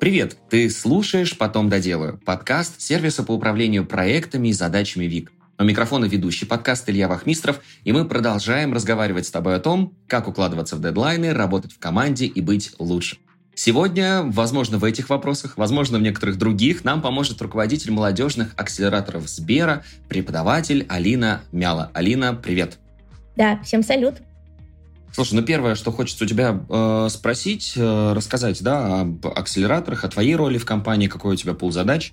Привет! Ты слушаешь «Потом доделаю» – подкаст сервиса по управлению проектами и задачами ВИК. У микрофона ведущий подкаст Илья Вахмистров, и мы продолжаем разговаривать с тобой о том, как укладываться в дедлайны, работать в команде и быть лучше. Сегодня, возможно, в этих вопросах, возможно, в некоторых других, нам поможет руководитель молодежных акселераторов Сбера, преподаватель Алина Мяла. Алина, привет! Да, всем салют! Слушай, ну первое, что хочется у тебя э, спросить, э, рассказать, да, об акселераторах, о твоей роли в компании, какой у тебя пул задач.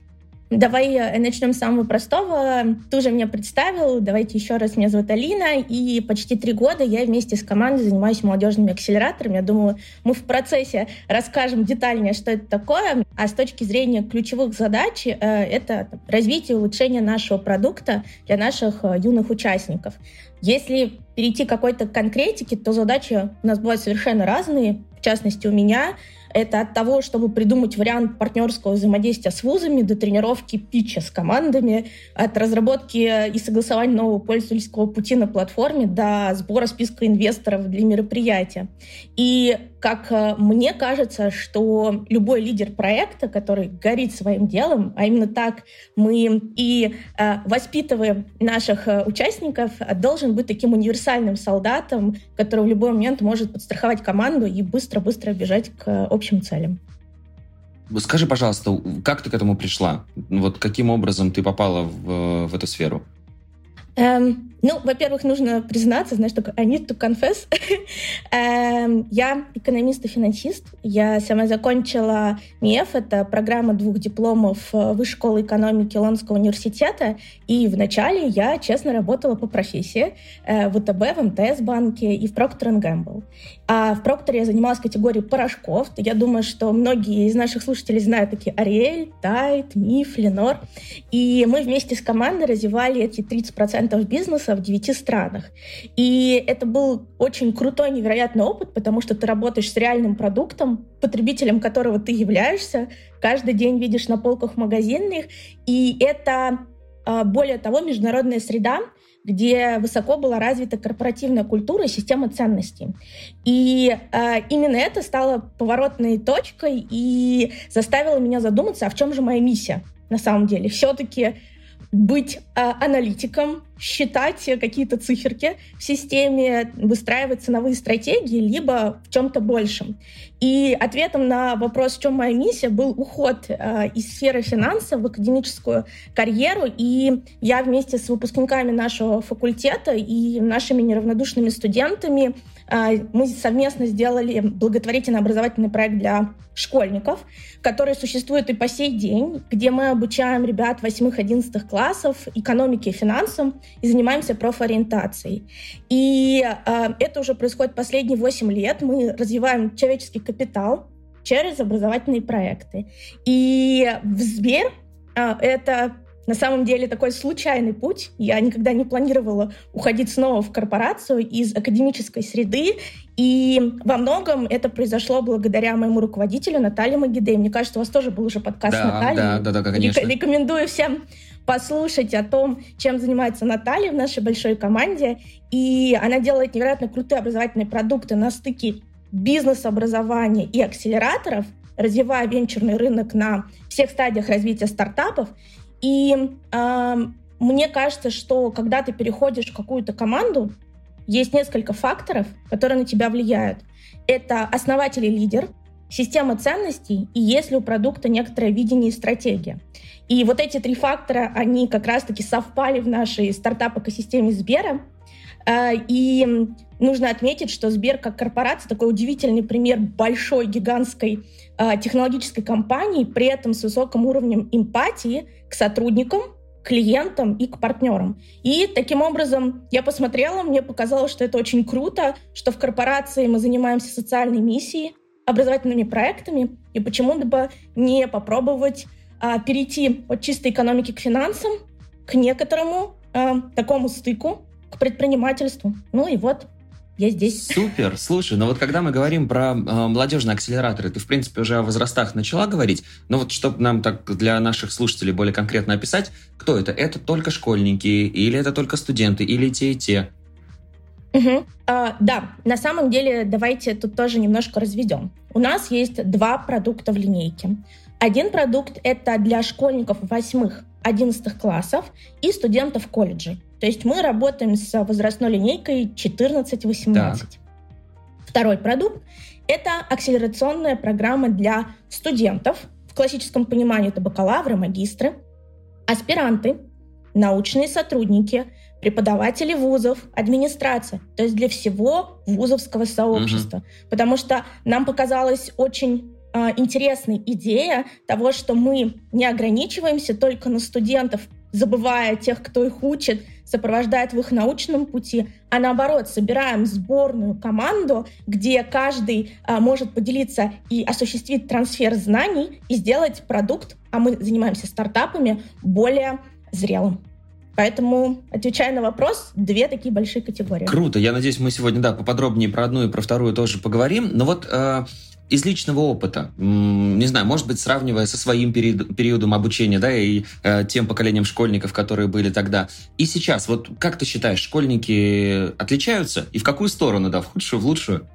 Давай э, начнем с самого простого. Ты уже меня представил. Давайте еще раз. Меня зовут Алина, и почти три года я вместе с командой занимаюсь молодежными акселераторами. Я думаю, мы в процессе расскажем детальнее, что это такое. А с точки зрения ключевых задач, э, это развитие и улучшение нашего продукта для наших э, юных участников. Если перейти к какой-то конкретике, то задачи у нас бывают совершенно разные. В частности, у меня это от того, чтобы придумать вариант партнерского взаимодействия с вузами, до тренировки питча с командами, от разработки и согласования нового пользовательского пути на платформе до сбора списка инвесторов для мероприятия. И как э, мне кажется, что любой лидер проекта, который горит своим делом, а именно так мы и э, воспитываем наших э, участников, должен быть таким универсальным солдатом, который в любой момент может подстраховать команду и быстро-быстро бежать к общим целям. Скажи, пожалуйста, как ты к этому пришла? Вот каким образом ты попала в, в эту сферу? Эм, ну, во-первых, нужно признаться, знаешь, только I need to confess. эм, я экономист и финансист. Я сама закончила МИЭФ, это программа двух дипломов э, Высшей школы экономики Лондонского университета. И вначале я, честно, работала по профессии э, в ВТБ, в МТС-банке и в Procter Gamble. А в Procter я занималась категорией порошков. Я думаю, что многие из наших слушателей знают такие Ариэль, Тайт, Миф, Ленор. И мы вместе с командой развивали эти 30% бизнеса в 9 странах. И это был очень крутой, невероятный опыт, потому что ты работаешь с реальным продуктом, потребителем которого ты являешься, каждый день видишь на полках магазинных. И это, а, более того, международная среда, где высоко была развита корпоративная культура и система ценностей. И э, именно это стало поворотной точкой и заставило меня задуматься, а в чем же моя миссия на самом деле. Все-таки быть э, аналитиком, считать какие-то циферки в системе, выстраивать ценовые стратегии, либо в чем-то большем. И ответом на вопрос, в чем моя миссия, был уход э, из сферы финансов в академическую карьеру. И я вместе с выпускниками нашего факультета и нашими неравнодушными студентами мы совместно сделали благотворительный образовательный проект для школьников, который существует и по сей день, где мы обучаем ребят 8-11 классов экономике и финансам и занимаемся профориентацией. И э, это уже происходит последние 8 лет. Мы развиваем человеческий капитал через образовательные проекты. И в Сбер э, это на самом деле такой случайный путь. Я никогда не планировала уходить снова в корпорацию из академической среды. И во многом это произошло благодаря моему руководителю Наталье Магиде. Мне кажется, у вас тоже был уже подкаст да, Натальи. Да, да, да, конечно. Рекомендую всем послушать о том, чем занимается Наталья в нашей большой команде. И она делает невероятно крутые образовательные продукты на стыке бизнес-образования и акселераторов, развивая венчурный рынок на всех стадиях развития стартапов. И э, мне кажется, что когда ты переходишь в какую-то команду, есть несколько факторов, которые на тебя влияют. Это основатель и лидер, система ценностей и есть ли у продукта некоторое видение и стратегия. И вот эти три фактора, они как раз-таки совпали в нашей стартап-экосистеме Сбера. А, и нужно отметить, что Сбер как корпорация такой удивительный пример большой гигантской технологической компании, при этом с высоким уровнем эмпатии к сотрудникам, клиентам и к партнерам. И таким образом я посмотрела, мне показалось, что это очень круто, что в корпорации мы занимаемся социальной миссией, образовательными проектами, и почему бы не попробовать а, перейти от чистой экономики к финансам, к некоторому а, такому стыку, к предпринимательству. Ну и вот я здесь. Супер. Слушай, ну вот когда мы говорим про э, молодежные акселераторы, ты, в принципе, уже о возрастах начала говорить, но вот чтобы нам так для наших слушателей более конкретно описать, кто это? Это только школьники, или это только студенты, или те и те? Угу. А, да, на самом деле давайте тут тоже немножко разведем. У нас есть два продукта в линейке. Один продукт — это для школьников восьмых, одиннадцатых классов и студентов колледжей. То есть мы работаем с возрастной линейкой 14-18. Второй продукт — это акселерационная программа для студентов. В классическом понимании это бакалавры, магистры, аспиранты, научные сотрудники, преподаватели вузов, администрация. То есть для всего вузовского сообщества. Угу. Потому что нам показалось очень э, интересной идея того, что мы не ограничиваемся только на студентов, забывая тех, кто их учит, сопровождает в их научном пути, а наоборот, собираем сборную команду, где каждый а, может поделиться и осуществить трансфер знаний и сделать продукт, а мы занимаемся стартапами, более зрелым. Поэтому, отвечая на вопрос, две такие большие категории. Круто. Я надеюсь, мы сегодня, да, поподробнее про одну и про вторую тоже поговорим. Но вот э, из личного опыта, не знаю, может быть, сравнивая со своим период, периодом обучения, да, и э, тем поколением школьников, которые были тогда, и сейчас, вот как ты считаешь, школьники отличаются? И в какую сторону, да, в худшую, в лучшую?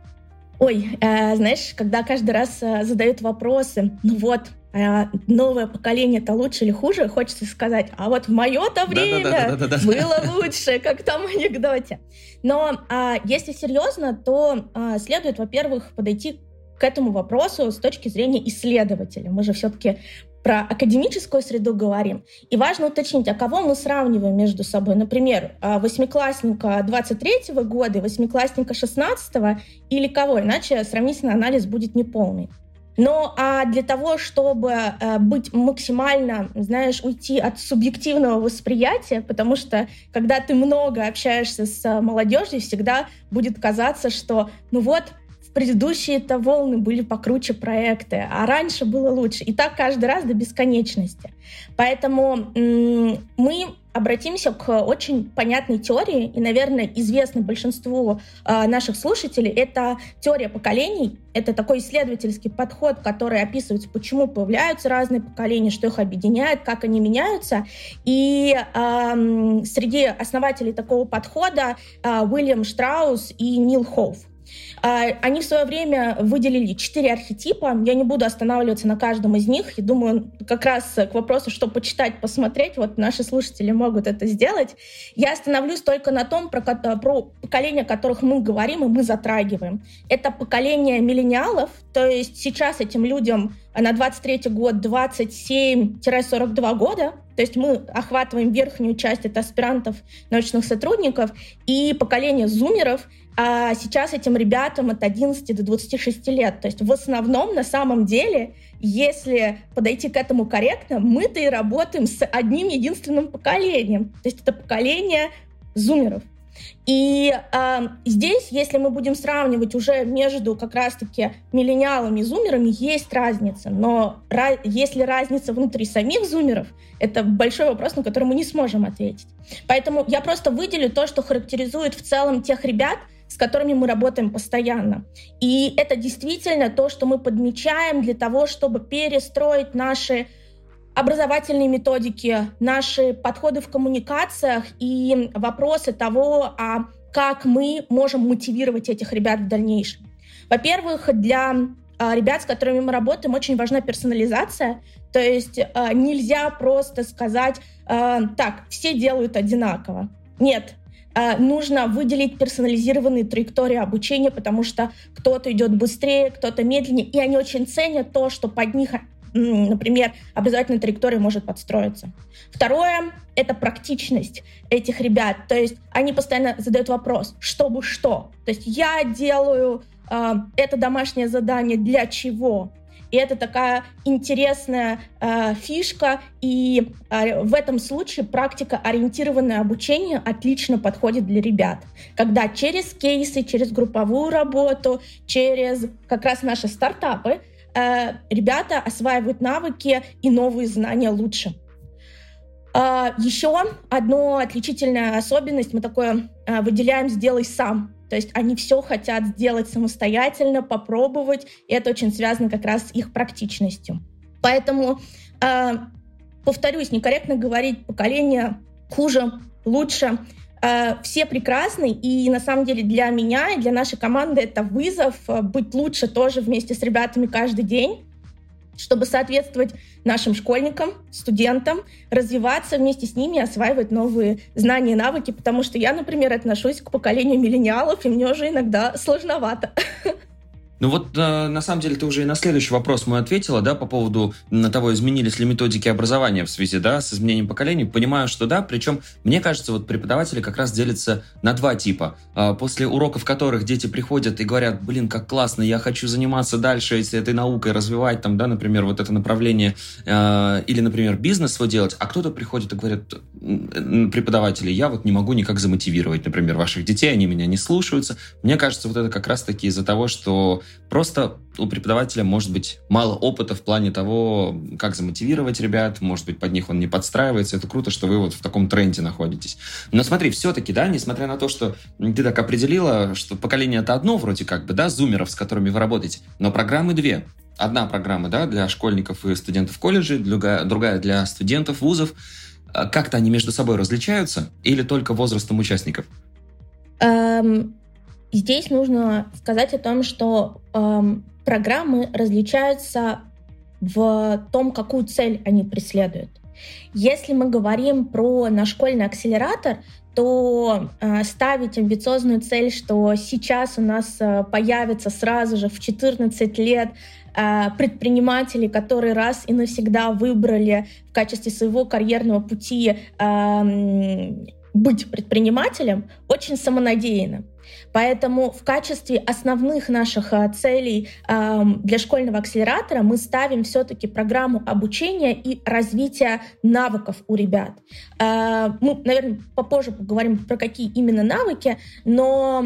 Ой, э, знаешь, когда каждый раз э, задают вопросы, ну вот, э, новое поколение это лучше или хуже, хочется сказать, а вот в мое-то время да, да, да, было лучше, как в том анекдоте. Но э, если серьезно, то э, следует, во-первых, подойти к этому вопросу с точки зрения исследователя. Мы же все-таки про академическую среду говорим. И важно уточнить, а кого мы сравниваем между собой. Например, а, восьмиклассника 23 -го года и восьмиклассника 16 или кого, иначе сравнительный анализ будет неполный. Но а для того, чтобы э, быть максимально, знаешь, уйти от субъективного восприятия, потому что когда ты много общаешься с молодежью, всегда будет казаться, что ну вот предыдущие-то волны были покруче проекты, а раньше было лучше. И так каждый раз до бесконечности. Поэтому мы обратимся к очень понятной теории, и, наверное, известной большинству э, наших слушателей, это теория поколений. Это такой исследовательский подход, который описывает, почему появляются разные поколения, что их объединяет, как они меняются. И э, среди основателей такого подхода э, Уильям Штраус и Нил Хоуф. А, они в свое время выделили четыре архетипа. Я не буду останавливаться на каждом из них. Я думаю, как раз к вопросу, что почитать, посмотреть, вот наши слушатели могут это сделать. Я остановлюсь только на том, про, про поколение, о которых мы говорим и мы затрагиваем. Это поколение миллениалов, то есть сейчас этим людям на 23 год 27-42 года, то есть мы охватываем верхнюю часть, это аспирантов, научных сотрудников, и поколение зумеров — а сейчас этим ребятам от 11 до 26 лет. То есть в основном, на самом деле, если подойти к этому корректно, мы-то и работаем с одним единственным поколением. То есть это поколение зумеров. И э, здесь, если мы будем сравнивать уже между как раз-таки миллениалами и зумерами, есть разница. Но ra- если разница внутри самих зумеров, это большой вопрос, на который мы не сможем ответить. Поэтому я просто выделю то, что характеризует в целом тех ребят, с которыми мы работаем постоянно. И это действительно то, что мы подмечаем для того, чтобы перестроить наши образовательные методики, наши подходы в коммуникациях и вопросы того, а как мы можем мотивировать этих ребят в дальнейшем. Во-первых, для а, ребят, с которыми мы работаем, очень важна персонализация. То есть а, нельзя просто сказать, а, так, все делают одинаково. Нет, нужно выделить персонализированные траектории обучения, потому что кто-то идет быстрее, кто-то медленнее, и они очень ценят то, что под них например, образовательная траектория может подстроиться. Второе — это практичность этих ребят. То есть они постоянно задают вопрос, чтобы что. То есть я делаю э, это домашнее задание для чего? И это такая интересная э, фишка. И э, в этом случае практика ориентированное обучение отлично подходит для ребят. Когда через кейсы, через групповую работу, через как раз наши стартапы э, ребята осваивают навыки и новые знания лучше. Uh, еще одна отличительная особенность мы такое uh, выделяем «сделай сам». То есть они все хотят сделать самостоятельно, попробовать, и это очень связано как раз с их практичностью. Поэтому, э, повторюсь, некорректно говорить поколение хуже, лучше. Э, все прекрасны, и на самом деле для меня и для нашей команды это вызов э, быть лучше тоже вместе с ребятами каждый день чтобы соответствовать нашим школьникам, студентам, развиваться вместе с ними, осваивать новые знания и навыки, потому что я, например, отношусь к поколению миллениалов, и мне уже иногда сложновато. Ну вот, э, на самом деле, ты уже и на следующий вопрос мой ответила, да, по поводу того, изменились ли методики образования в связи, да, с изменением поколений. Понимаю, что да, причем, мне кажется, вот преподаватели как раз делятся на два типа. А, после уроков которых дети приходят и говорят, блин, как классно, я хочу заниматься дальше этой наукой, развивать там, да, например, вот это направление, э, или, например, бизнес свой делать, а кто-то приходит и говорит, преподаватели, я вот не могу никак замотивировать, например, ваших детей, они меня не слушаются. Мне кажется, вот это как раз-таки из-за того, что Просто у преподавателя может быть мало опыта в плане того, как замотивировать ребят, может быть, под них он не подстраивается. Это круто, что вы вот в таком тренде находитесь. Но смотри, все-таки, да, несмотря на то, что ты так определила, что поколение это одно вроде как бы, да, зумеров, с которыми вы работаете, но программы две. Одна программа, да, для школьников и студентов колледжей, другая, для студентов вузов. А как-то они между собой различаются или только возрастом участников? Um Здесь нужно сказать о том, что эм, программы различаются в том, какую цель они преследуют. Если мы говорим про наш школьный акселератор, то э, ставить амбициозную цель, что сейчас у нас э, появится сразу же в 14 лет э, предприниматели, которые раз и навсегда выбрали в качестве своего карьерного пути э, быть предпринимателем, очень самонадеянно. Поэтому в качестве основных наших а, целей для школьного акселератора мы ставим все-таки программу обучения и развития навыков у ребят. А, мы, наверное, попозже поговорим про какие именно навыки, но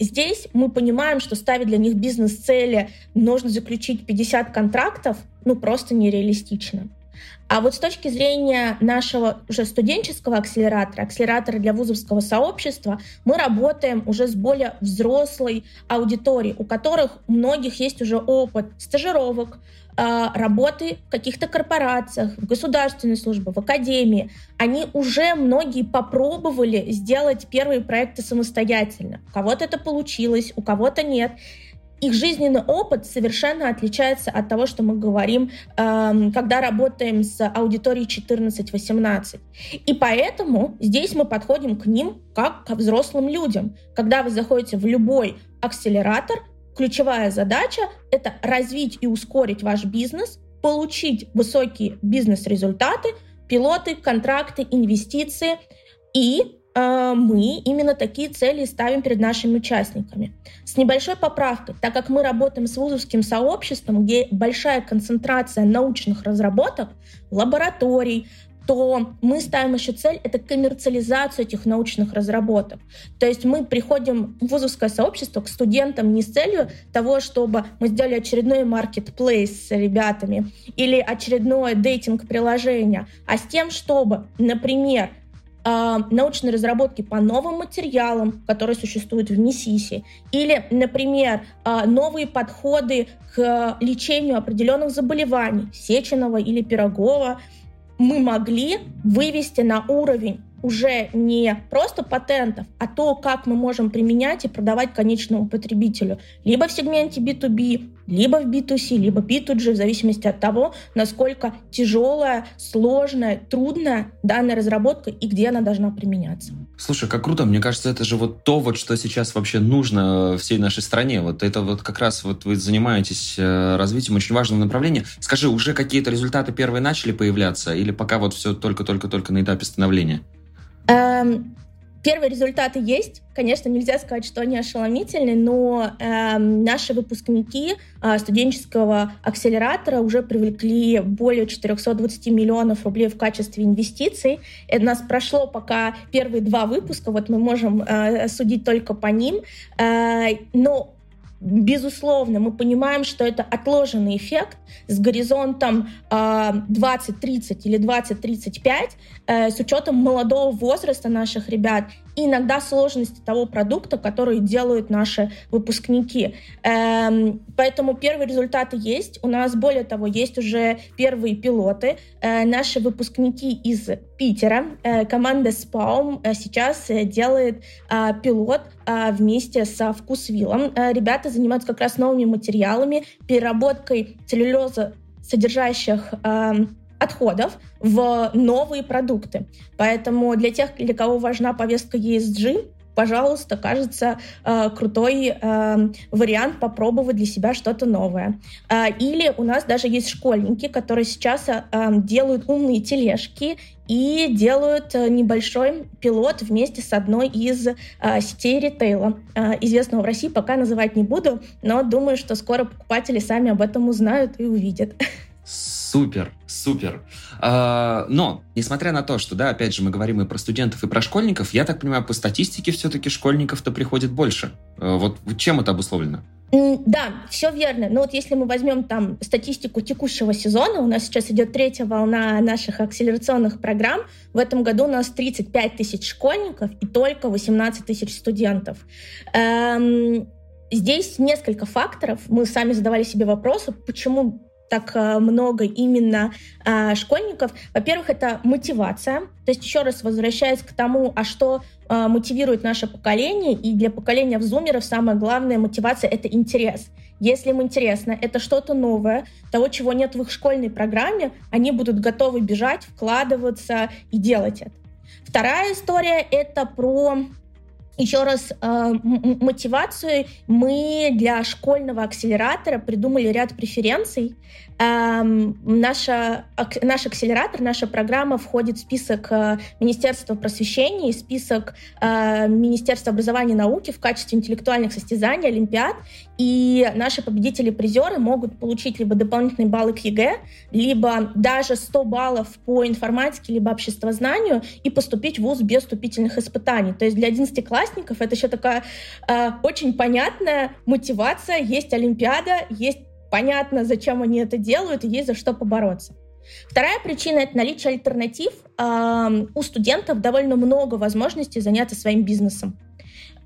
здесь мы понимаем, что ставить для них бизнес-цели нужно заключить 50 контрактов, ну просто нереалистично. А вот с точки зрения нашего уже студенческого акселератора, акселератора для вузовского сообщества, мы работаем уже с более взрослой аудиторией, у которых у многих есть уже опыт стажировок, а, работы в каких-то корпорациях, в государственной службе, в академии. Они уже многие попробовали сделать первые проекты самостоятельно. У кого-то это получилось, у кого-то нет их жизненный опыт совершенно отличается от того, что мы говорим, эм, когда работаем с аудиторией 14-18. И поэтому здесь мы подходим к ним как к взрослым людям. Когда вы заходите в любой акселератор, ключевая задача — это развить и ускорить ваш бизнес, получить высокие бизнес-результаты, пилоты, контракты, инвестиции и мы именно такие цели ставим перед нашими участниками. С небольшой поправкой, так как мы работаем с вузовским сообществом, где большая концентрация научных разработок, лабораторий, то мы ставим еще цель — это коммерциализацию этих научных разработок. То есть мы приходим в вузовское сообщество к студентам не с целью того, чтобы мы сделали очередной маркетплейс с ребятами или очередное дейтинг-приложение, а с тем, чтобы, например, э, научной разработки по новым материалам, которые существуют в МИСИСе, или, например, э, новые подходы к лечению определенных заболеваний, сеченого или пирогова, мы могли вывести на уровень уже не просто патентов, а то, как мы можем применять и продавать конечному потребителю. Либо в сегменте B2B, либо в B2C, либо B2G, в зависимости от того, насколько тяжелая, сложная, трудная данная разработка и где она должна применяться. Слушай, как круто. Мне кажется, это же вот то, вот, что сейчас вообще нужно всей нашей стране. Вот это вот как раз вот вы занимаетесь э, развитием очень важного направления. Скажи, уже какие-то результаты первые начали появляться или пока вот все только-только-только на этапе становления? Эм, первые результаты есть. Конечно, нельзя сказать, что они ошеломительны, но э, наши выпускники э, студенческого акселератора уже привлекли более 420 миллионов рублей в качестве инвестиций. Это нас прошло пока первые два выпуска, вот мы можем э, судить только по ним. Э, но Безусловно, мы понимаем, что это отложенный эффект с горизонтом э, 20-30 или 20-35 э, с учетом молодого возраста наших ребят и иногда сложности того продукта, который делают наши выпускники. Эм, поэтому первые результаты есть. У нас, более того, есть уже первые пилоты. Э, наши выпускники из Питера, э, команда Спаум э, сейчас делает пилот вместе со Вкусвиллом. Ребята занимаются как раз новыми материалами, переработкой целлюлеза содержащих эм, отходов в новые продукты. Поэтому для тех, для кого важна повестка ESG, пожалуйста, кажется э, крутой э, вариант попробовать для себя что-то новое. Э, или у нас даже есть школьники, которые сейчас э, делают умные тележки и делают небольшой пилот вместе с одной из э, сетей ритейла. Э, известного в России пока называть не буду, но думаю, что скоро покупатели сами об этом узнают и увидят. Супер, супер. А, но, несмотря на то, что, да, опять же, мы говорим и про студентов, и про школьников, я так понимаю, по статистике все-таки школьников-то приходит больше. А, вот чем это обусловлено? Да, все верно. Но вот если мы возьмем там статистику текущего сезона, у нас сейчас идет третья волна наших акселерационных программ. В этом году у нас 35 тысяч школьников и только 18 тысяч студентов. Эм, здесь несколько факторов. Мы сами задавали себе вопросы, почему так э, много именно э, школьников. Во-первых, это мотивация. То есть еще раз возвращаясь к тому, а что э, мотивирует наше поколение, и для поколения взумеров самая главная мотивация — это интерес. Если им интересно, это что-то новое, того, чего нет в их школьной программе, они будут готовы бежать, вкладываться и делать это. Вторая история — это про еще раз э, мотивацию мы для школьного акселератора придумали ряд преференций. Эм, наша, наш акселератор, наша программа входит в список э, Министерства просвещения и список э, Министерства образования и науки в качестве интеллектуальных состязаний, олимпиад. И наши победители-призеры могут получить либо дополнительные баллы к ЕГЭ, либо даже 100 баллов по информатике, либо обществознанию и поступить в ВУЗ без вступительных испытаний. То есть для 11-классников это еще такая э, очень понятная мотивация. Есть Олимпиада, есть понятно, зачем они это делают, и есть за что побороться. Вторая причина — это наличие альтернатив. У студентов довольно много возможностей заняться своим бизнесом.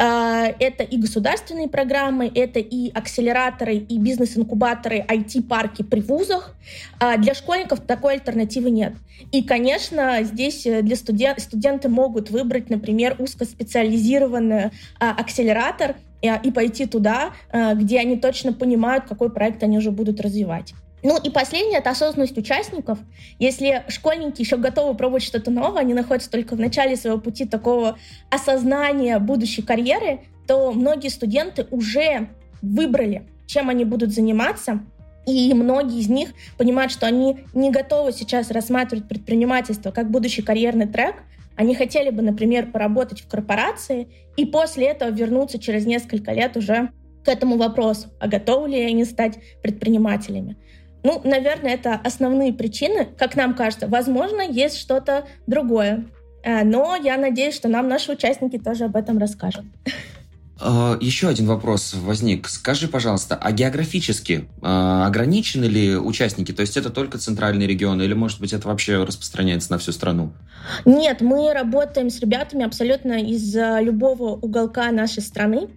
А, это и государственные программы, это и акселераторы, и бизнес-инкубаторы, IT-парки при вузах. А, для школьников такой альтернативы нет. И, конечно, здесь э, для студен... студенты могут выбрать, например, узкоспециализированный а, акселератор и пойти туда, где они точно понимают, какой проект они уже будут развивать. Ну и последнее — это осознанность участников. Если школьники еще готовы пробовать что-то новое, они находятся только в начале своего пути такого осознания будущей карьеры, то многие студенты уже выбрали, чем они будут заниматься, и многие из них понимают, что они не готовы сейчас рассматривать предпринимательство как будущий карьерный трек. Они хотели бы, например, поработать в корпорации и после этого вернуться через несколько лет уже к этому вопросу, а готовы ли они стать предпринимателями. Ну, наверное, это основные причины, как нам кажется. Возможно, есть что-то другое. Э, но я надеюсь, что нам наши участники тоже об этом расскажут. А, еще один вопрос возник. Скажи, пожалуйста, а географически а, ограничены ли участники? То есть это только центральные регионы или, может быть, это вообще распространяется на всю страну? Нет, мы работаем с ребятами абсолютно из любого уголка нашей страны.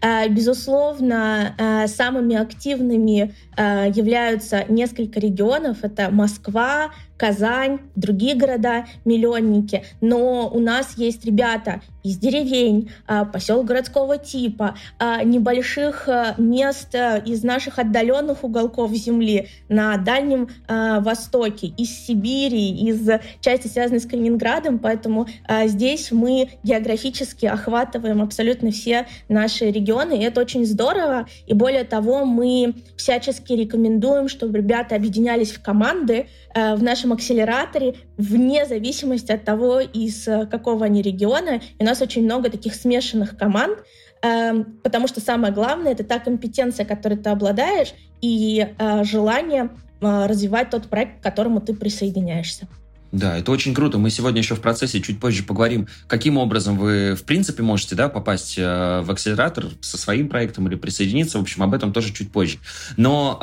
Э, безусловно, э, самыми активными э, являются несколько регионов. Это Москва, Казань, другие города-миллионники. Но у нас есть ребята из деревень, посел городского типа, небольших мест из наших отдаленных уголков земли на Дальнем Востоке, из Сибири, из части, связанной с Калининградом. Поэтому здесь мы географически охватываем абсолютно все наши регионы и это очень здорово. И более того, мы всячески рекомендуем, чтобы ребята объединялись в команды в нашем акселераторе вне зависимости от того, из э, какого они региона. И у нас очень много таких смешанных команд, э, потому что самое главное — это та компетенция, которой ты обладаешь, и э, желание э, развивать тот проект, к которому ты присоединяешься. Да, это очень круто. Мы сегодня еще в процессе чуть позже поговорим, каким образом вы, в принципе, можете да, попасть э, в акселератор со своим проектом или присоединиться. В общем, об этом тоже чуть позже. Но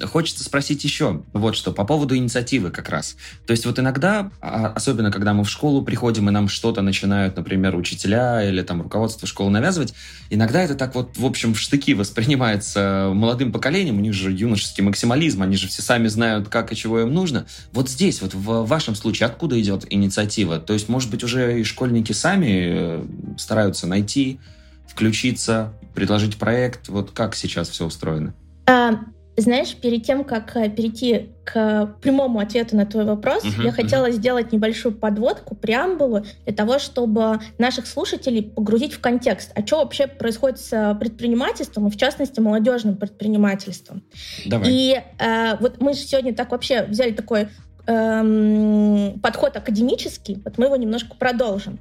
э, хочется спросить еще вот что, по поводу инициативы как раз. То есть вот иногда, а, особенно когда мы в школу приходим, и нам что-то начинают, например, учителя или там руководство школы навязывать, иногда это так вот, в общем, в штыки воспринимается молодым поколением, у них же юношеский максимализм, они же все сами знают, как и чего им нужно. Вот здесь, вот в вашем вашем случае откуда идет инициатива? То есть, может быть, уже и школьники сами э, стараются найти, включиться, предложить проект? Вот как сейчас все устроено? А, знаешь, перед тем, как э, перейти к прямому ответу на твой вопрос, uh-huh, я хотела uh-huh. сделать небольшую подводку, преамбулу для того, чтобы наших слушателей погрузить в контекст. А что вообще происходит с предпринимательством, и в частности молодежным предпринимательством? Давай. И э, вот мы же сегодня так вообще взяли такой эм, подход академический, вот мы его немножко продолжим.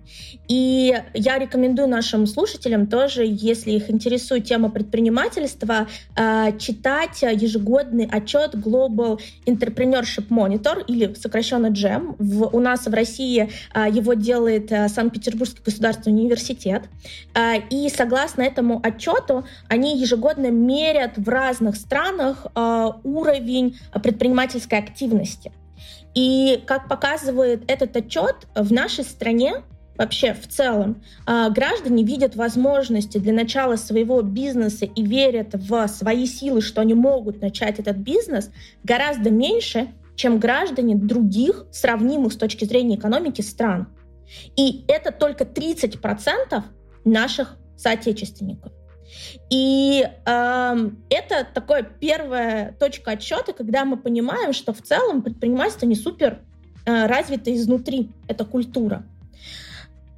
И я рекомендую нашим слушателям тоже, если их интересует тема предпринимательства, э, читать ежегодный отчет Global Entrepreneurship Monitor, или сокращенно GEM. В, у нас в России э, его делает э, Санкт-Петербургский государственный университет. Э, и согласно этому отчету, они ежегодно мерят в разных странах э, уровень предпринимательской активности. И как показывает этот отчет, в нашей стране вообще в целом а, граждане видят возможности для начала своего бизнеса и верят в свои силы, что они могут начать этот бизнес гораздо меньше, чем граждане других сравнимых с точки зрения экономики стран. И это только 30% наших соотечественников. И э, это такая первая точка отсчета, когда мы понимаем, что в целом предпринимательство не супер э, развито изнутри, это культура.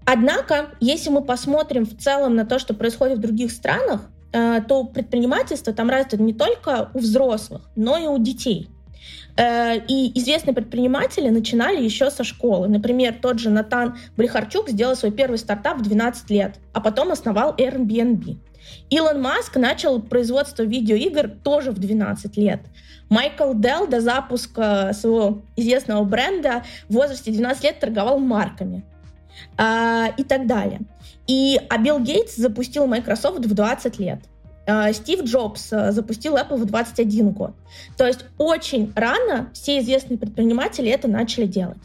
Однако, если мы посмотрим в целом на то, что происходит в других странах, э, то предпринимательство там развито не только у взрослых, но и у детей. Э, и известные предприниматели начинали еще со школы. Например, тот же Натан Брихарчук сделал свой первый стартап в 12 лет, а потом основал Airbnb. Илон Маск начал производство видеоигр тоже в 12 лет. Майкл Делл до запуска своего известного бренда в возрасте 12 лет торговал марками а, и так далее. И, а Билл Гейтс запустил Microsoft в 20 лет. А, Стив Джобс а, запустил Apple в 21 год. То есть очень рано все известные предприниматели это начали делать.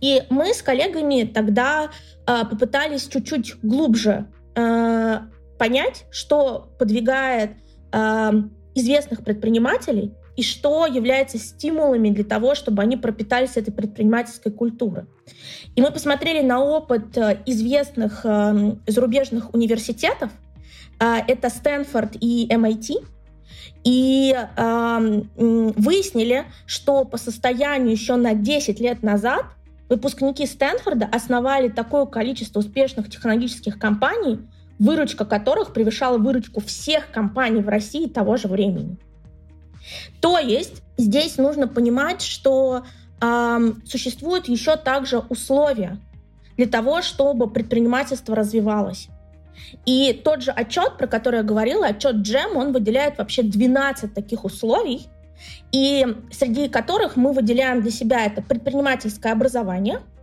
И мы с коллегами тогда а, попытались чуть-чуть глубже понять, что подвигает э, известных предпринимателей и что является стимулами для того, чтобы они пропитались этой предпринимательской культурой. И мы посмотрели на опыт э, известных э, зарубежных университетов. Э, это Стэнфорд и MIT. И э, выяснили, что по состоянию еще на 10 лет назад выпускники Стэнфорда основали такое количество успешных технологических компаний, выручка которых превышала выручку всех компаний в России того же времени. То есть здесь нужно понимать, что э, существуют еще также условия для того, чтобы предпринимательство развивалось. И тот же отчет, про который я говорила, отчет Джем, он выделяет вообще 12 таких условий, и среди которых мы выделяем для себя это предпринимательское образование –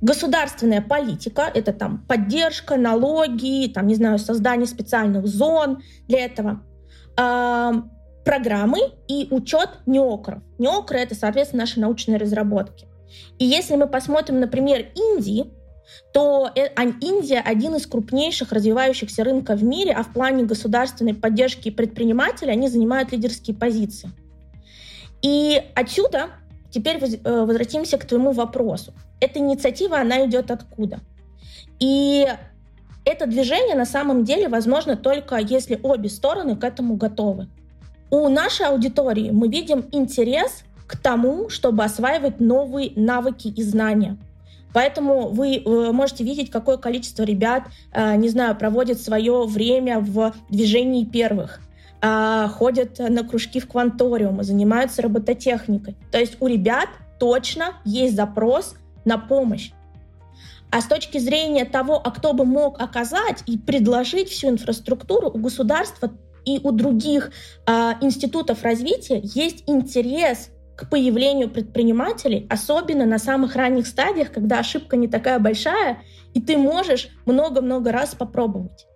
Государственная политика — это там поддержка, налоги, там, не знаю, создание специальных зон для этого. А, программы и учет неокров. Неокры — это, соответственно, наши научные разработки. И если мы посмотрим, например, Индии, то э, Индия один из крупнейших развивающихся рынков в мире, а в плане государственной поддержки предпринимателей они занимают лидерские позиции. И отсюда теперь э, возвратимся к твоему вопросу эта инициатива, она идет откуда? И это движение на самом деле возможно только если обе стороны к этому готовы. У нашей аудитории мы видим интерес к тому, чтобы осваивать новые навыки и знания. Поэтому вы э, можете видеть, какое количество ребят, э, не знаю, проводит свое время в движении первых, э, ходят на кружки в кванториумы, занимаются робототехникой. То есть у ребят точно есть запрос на помощь. А с точки зрения того, а кто бы мог оказать и предложить всю инфраструктуру, у государства и у других э, институтов развития есть интерес к появлению предпринимателей, особенно на самых ранних стадиях, когда ошибка не такая большая, и ты можешь много-много раз попробовать.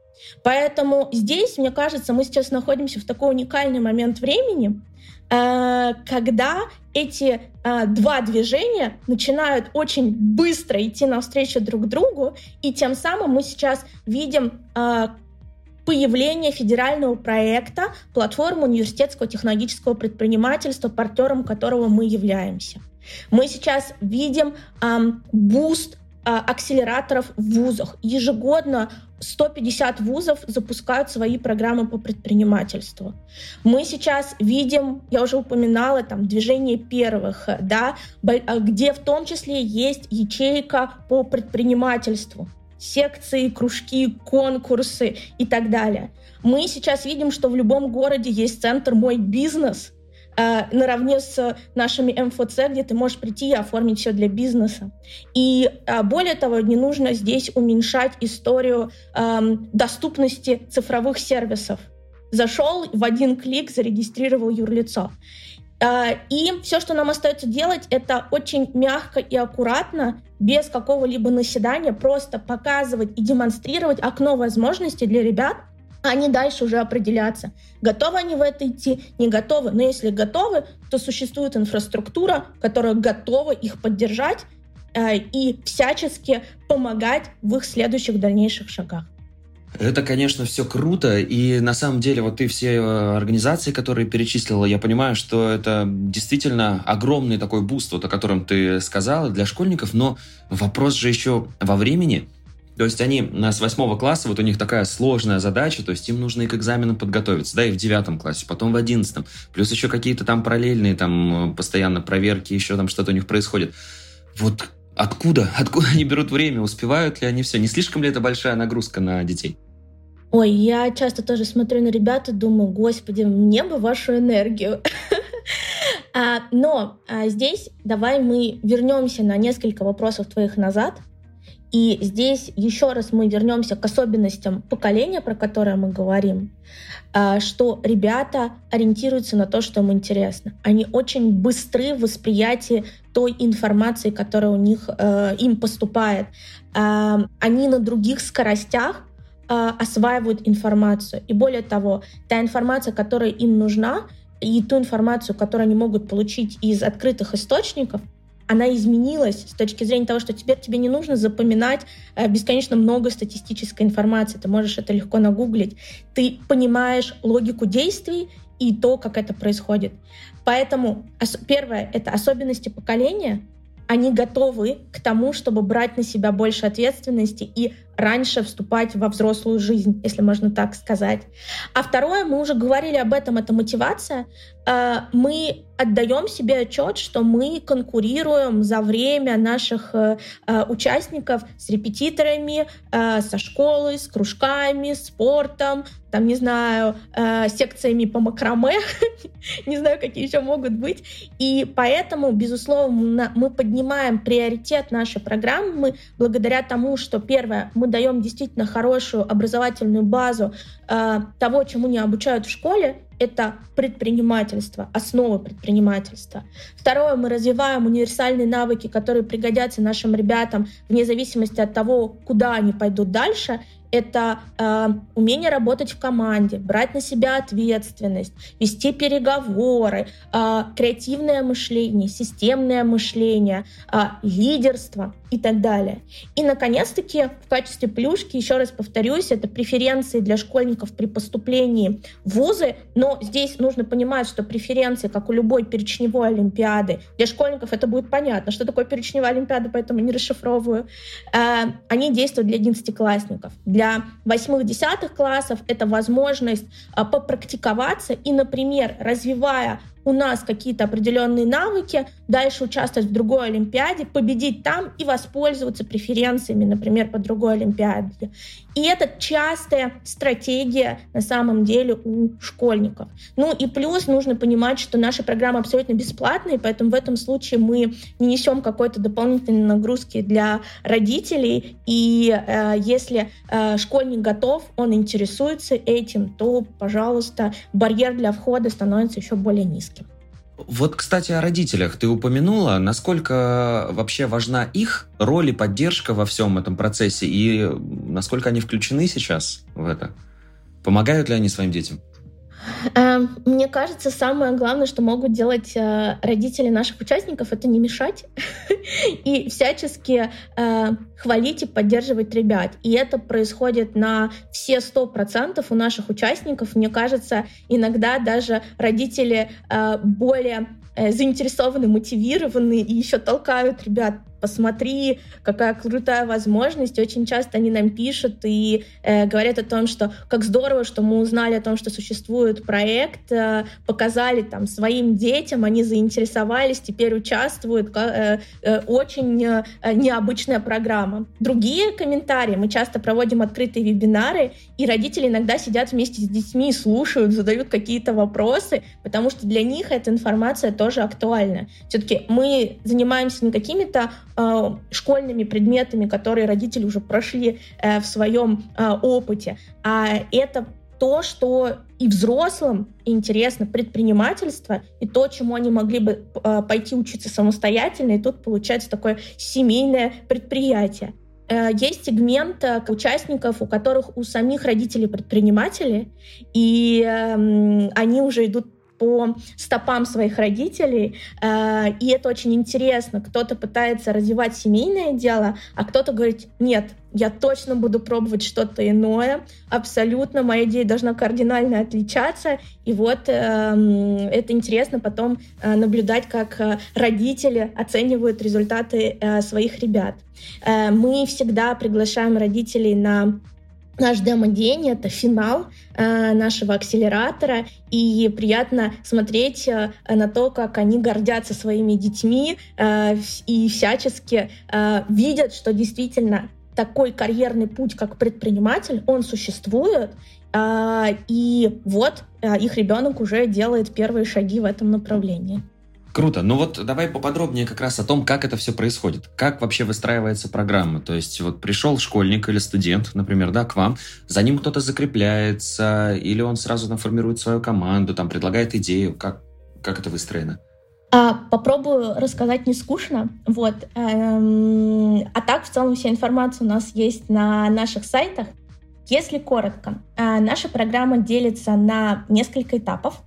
Поэтому здесь, мне кажется, мы сейчас находимся в такой уникальный момент времени, э, когда эти э, два движения начинают очень быстро идти навстречу друг другу, и тем самым мы сейчас видим э, появление федерального проекта платформы университетского технологического предпринимательства, партнером которого мы являемся. Мы сейчас видим boost э, акселераторов в вузах. Ежегодно 150 вузов запускают свои программы по предпринимательству. Мы сейчас видим, я уже упоминала, там, движение первых, да, э, где в том числе есть ячейка по предпринимательству секции, кружки, конкурсы и так далее. Мы сейчас видим, что в любом городе есть центр «Мой бизнес», наравне с нашими МФЦ, где ты можешь прийти и оформить все для бизнеса. И э, более того, не нужно здесь уменьшать историю доступности цифровых сервисов. Зашел в один клик, зарегистрировал юрлицо. А, и все, что нам остается делать, это очень мягко и аккуратно, без какого-либо наседания, просто показывать и демонстрировать окно возможностей для ребят, а они дальше уже определяться, готовы они в это идти, не готовы. Но если готовы, то существует инфраструктура, которая готова их поддержать э, и всячески помогать в их следующих дальнейших шагах. Это, конечно, все круто, и на самом деле вот ты все э, организации, которые перечислила, я понимаю, что это действительно огромный такой буст, вот о котором ты сказала, для школьников, но вопрос же еще во времени. То есть они с восьмого класса, вот у них такая сложная задача, то есть им нужно и к экзаменам подготовиться, да, и в девятом классе, потом в одиннадцатом, плюс еще какие-то там параллельные там э, постоянно проверки, еще там что-то у них происходит. Вот откуда, откуда они берут время, успевают ли они все, не слишком ли это большая нагрузка на детей? Ой, я часто тоже смотрю на ребят и думаю, господи, мне бы вашу энергию. а, но а, здесь давай мы вернемся на несколько вопросов твоих назад. И здесь еще раз мы вернемся к особенностям поколения, про которое мы говорим, а, что ребята ориентируются на то, что им интересно. Они очень быстры в восприятии той информации, которая у них э, им поступает. Э, они на других скоростях э, осваивают информацию. И более того, та информация, которая им нужна, и ту информацию, которую они могут получить из открытых источников, она изменилась с точки зрения того, что теперь тебе не нужно запоминать э, бесконечно много статистической информации. Ты можешь это легко нагуглить. Ты понимаешь логику действий и то, как это происходит. Поэтому первое — это особенности поколения. Они готовы к тому, чтобы брать на себя больше ответственности и раньше вступать во взрослую жизнь, если можно так сказать. А второе, мы уже говорили об этом, это мотивация. Э, мы отдаем себе отчет, что мы конкурируем за время наших э, э, участников с репетиторами, со школой, с кружками, спортом, там, не знаю, секциями по макраме, не знаю, какие еще могут быть. И поэтому, безусловно, мы поднимаем приоритет нашей программы благодаря тому, что, первое, мы даем действительно хорошую образовательную базу того, чему не обучают в школе, это предпринимательство, основа предпринимательства. Второе, мы развиваем универсальные навыки, которые пригодятся нашим ребятам вне зависимости от того, куда они пойдут дальше это э, умение работать в команде, брать на себя ответственность, вести переговоры, э, креативное мышление, системное мышление, э, лидерство и так далее. И, наконец-таки, в качестве плюшки, еще раз повторюсь, это преференции для школьников при поступлении в вузы, но здесь нужно понимать, что преференции, как у любой перечневой олимпиады, для школьников это будет понятно, что такое перечневая олимпиада, поэтому не расшифровываю, э, они действуют для одиннадцатиклассников. Для восьмых-десятых классов это возможность э, попрактиковаться. И, например, развивая у нас какие-то определенные навыки, дальше участвовать в другой Олимпиаде, победить там и воспользоваться преференциями, например, по другой Олимпиаде. И это частая стратегия на самом деле у школьников. Ну и плюс нужно понимать, что наша программа абсолютно бесплатная, поэтому в этом случае мы не несем какой-то дополнительной нагрузки для родителей. И э, если э, школьник готов, он интересуется этим, то, пожалуйста, барьер для входа становится еще более низким. Вот, кстати, о родителях ты упомянула. Насколько вообще важна их роль и поддержка во всем этом процессе, и насколько они включены сейчас в это? Помогают ли они своим детям? Эм, мне кажется, самое главное, что могут делать э, родители наших участников, это не мешать и всячески э, хвалить и поддерживать ребят. И это происходит на все сто процентов у наших участников. Мне кажется, иногда даже родители э, более заинтересованы, мотивированы и еще толкают ребят посмотри, какая крутая возможность. Очень часто они нам пишут и э, говорят о том, что как здорово, что мы узнали о том, что существует проект, э, показали там своим детям, они заинтересовались, теперь участвуют. Э, э, очень э, необычная программа. Другие комментарии. Мы часто проводим открытые вебинары, и родители иногда сидят вместе с детьми, слушают, задают какие-то вопросы, потому что для них эта информация тоже актуальна. Все-таки мы занимаемся не какими-то Э, школьными предметами, которые родители уже прошли э, в своем э, опыте. А это то, что и взрослым интересно предпринимательство, и то, чему они могли бы пойти учиться самостоятельно, и тут получается такое семейное предприятие. Есть сегмент участников, у которых у самих родителей предприниматели, и эм, они уже идут по стопам своих родителей, э, и это очень интересно. Кто-то пытается развивать семейное дело, а кто-то говорит, нет, я точно буду пробовать что-то иное, абсолютно, моя идея должна кардинально отличаться, и вот э, это интересно потом э, наблюдать, как э, родители оценивают результаты своих ребят. Мы всегда приглашаем родителей на Наш демо-день — это финал э, нашего акселератора, и приятно смотреть э, на то, как они гордятся своими детьми э, и всячески э, видят, что действительно такой карьерный путь, как предприниматель, он существует, э, и вот э, их ребенок уже делает первые шаги в этом направлении. Круто. Ну вот давай поподробнее как раз о том, как это все происходит. Как вообще выстраивается программа? То есть вот пришел школьник или студент, например, да, к вам, за ним кто-то закрепляется, или он сразу там формирует свою команду, там предлагает идею. Как, как это выстроено? А, попробую рассказать не скучно. Вот. Эм, а так, в целом, вся информация у нас есть на наших сайтах. Если коротко, э, наша программа делится на несколько этапов.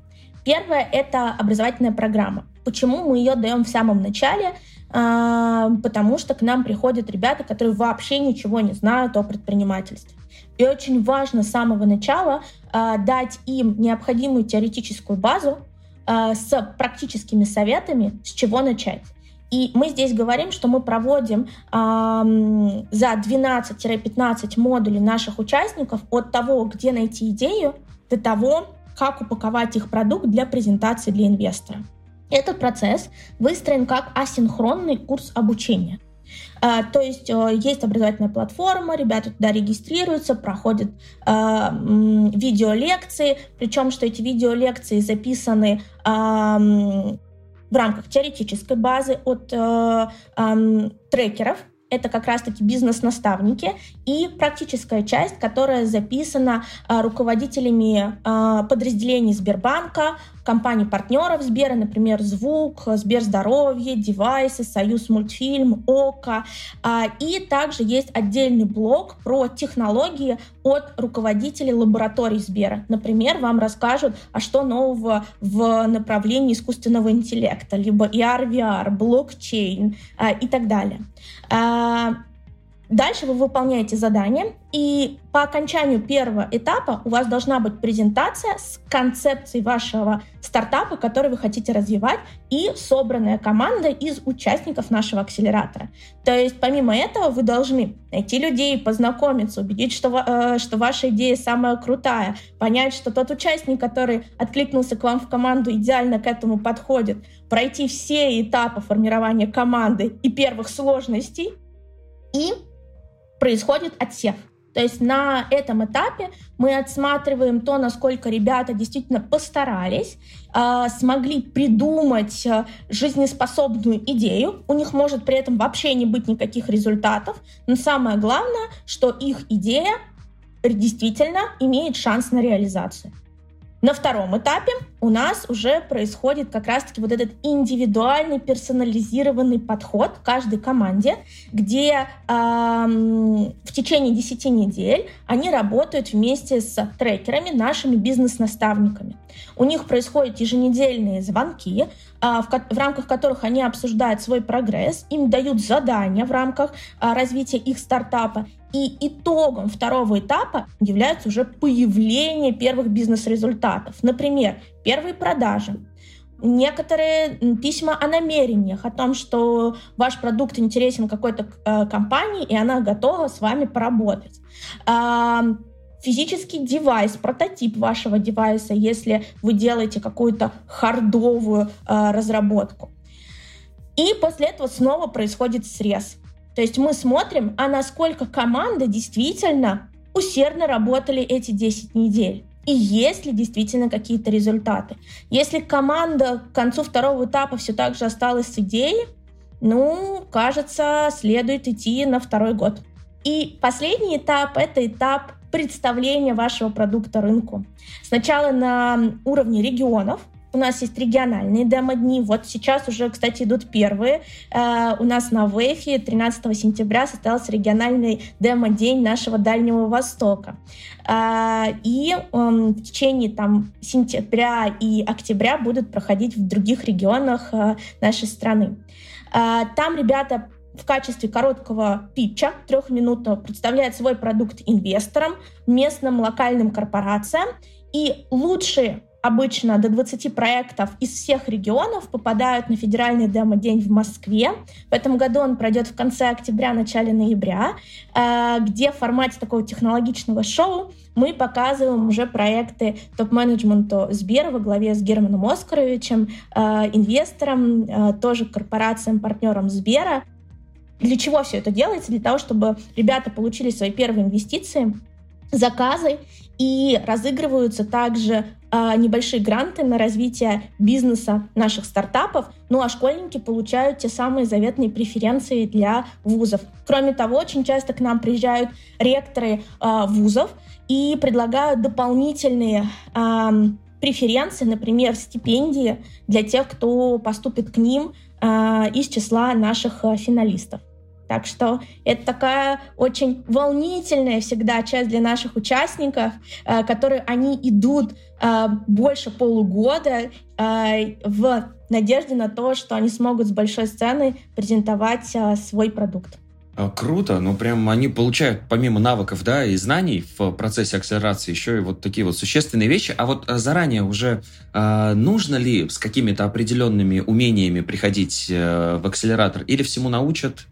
Первое — это образовательная программа. Почему мы ее даем в самом начале? А, потому что к нам приходят ребята, которые вообще ничего не знают о предпринимательстве. И очень важно с самого начала а, дать им необходимую теоретическую базу а, с практическими советами, с чего начать. И мы здесь говорим, что мы проводим э, за 12-15 модулей наших участников от того, где найти идею, до того, как упаковать их продукт для презентации для инвестора. Этот процесс выстроен как асинхронный курс обучения. Uh, то есть uh, есть образовательная платформа, ребята туда регистрируются, проходят uh, видеолекции, причем что эти видеолекции записаны в рамках теоретической базы от um, трекеров, это как раз-таки бизнес-наставники и практическая часть, которая записана а, руководителями а, подразделений Сбербанка, компаний-партнеров Сбера, например, Звук, Сберздоровье, Девайсы, Союз мультфильм, ОКО. А, и также есть отдельный блок про технологии от руководителей лабораторий Сбера. Например, вам расскажут, а что нового в направлении искусственного интеллекта, либо ER, VR, блокчейн а, и так далее. А, Дальше вы выполняете задание, и по окончанию первого этапа у вас должна быть презентация с концепцией вашего стартапа, который вы хотите развивать, и собранная команда из участников нашего акселератора. То есть помимо этого вы должны найти людей, познакомиться, убедить, что, э, что ваша идея самая крутая, понять, что тот участник, который откликнулся к вам в команду, идеально к этому подходит, пройти все этапы формирования команды и первых сложностей, и происходит отсев. То есть на этом этапе мы отсматриваем то, насколько ребята действительно постарались, э, смогли придумать э, жизнеспособную идею. У них может при этом вообще не быть никаких результатов, но самое главное, что их идея действительно имеет шанс на реализацию. На втором этапе у нас уже происходит как раз-таки вот этот индивидуальный персонализированный подход к каждой команде, где эм, в течение 10 недель они работают вместе с трекерами, нашими бизнес-наставниками. У них происходят еженедельные звонки, э, в, в рамках которых они обсуждают свой прогресс, им дают задания в рамках э, развития их стартапа, и итогом второго этапа является уже появление первых бизнес-результатов. Например, первые продажи, некоторые письма о намерениях, о том, что ваш продукт интересен какой-то э, компании, и она готова с вами поработать. Э, физический девайс, прототип вашего девайса, если вы делаете какую-то хардовую э, разработку. И после этого снова происходит срез. То есть мы смотрим, а насколько команда действительно усердно работали эти 10 недель. И есть ли действительно какие-то результаты. Если команда к концу второго этапа все так же осталась с идеей, ну, кажется, следует идти на второй год. И последний этап — это этап представления вашего продукта рынку. Сначала на уровне регионов — у нас есть региональные демо-дни. Вот сейчас уже, кстати, идут первые. Э, у нас на ВЭФе 13 сентября состоялся региональный демо-день нашего Дальнего Востока. Э, и эм, в течение там, сентября и октября будут проходить в других регионах э, нашей страны. Там ребята в качестве короткого питча трехминутного представляют свой продукт инвесторам, местным локальным корпорациям. И лучшие обычно до 20 проектов из всех регионов попадают на федеральный демо-день в Москве. В этом году он пройдет в конце октября, начале ноября, э, где в формате такого технологичного шоу мы показываем уже проекты топ-менеджменту Сбера во главе с Германом Оскаровичем, э, инвестором, э, тоже корпорациям, партнером Сбера. Для чего все это делается? Для того, чтобы ребята получили свои первые инвестиции, заказы и разыгрываются также э, небольшие гранты на развитие бизнеса наших стартапов. Ну а школьники получают те самые заветные преференции для вузов. Кроме того, очень часто к нам приезжают ректоры э, вузов и предлагают дополнительные э, преференции, например, стипендии для тех, кто поступит к ним э, из числа наших э, финалистов. Так что это такая очень волнительная всегда часть для наших участников, э, которые они идут э, больше полугода э, в надежде на то, что они смогут с большой сцены презентовать свой продукт. А, круто, ну прям они получают помимо навыков, да, и знаний в процессе акселерации еще и вот такие вот существенные вещи. А вот заранее уже э, нужно ли с какими-то определенными умениями приходить э, в акселератор или всему научат